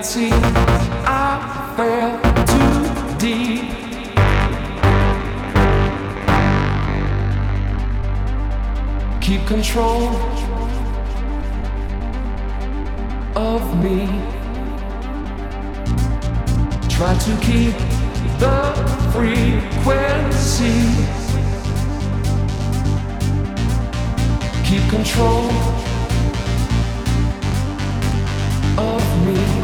I fell too deep. keep control of me. Try to keep the frequency. Keep control of me.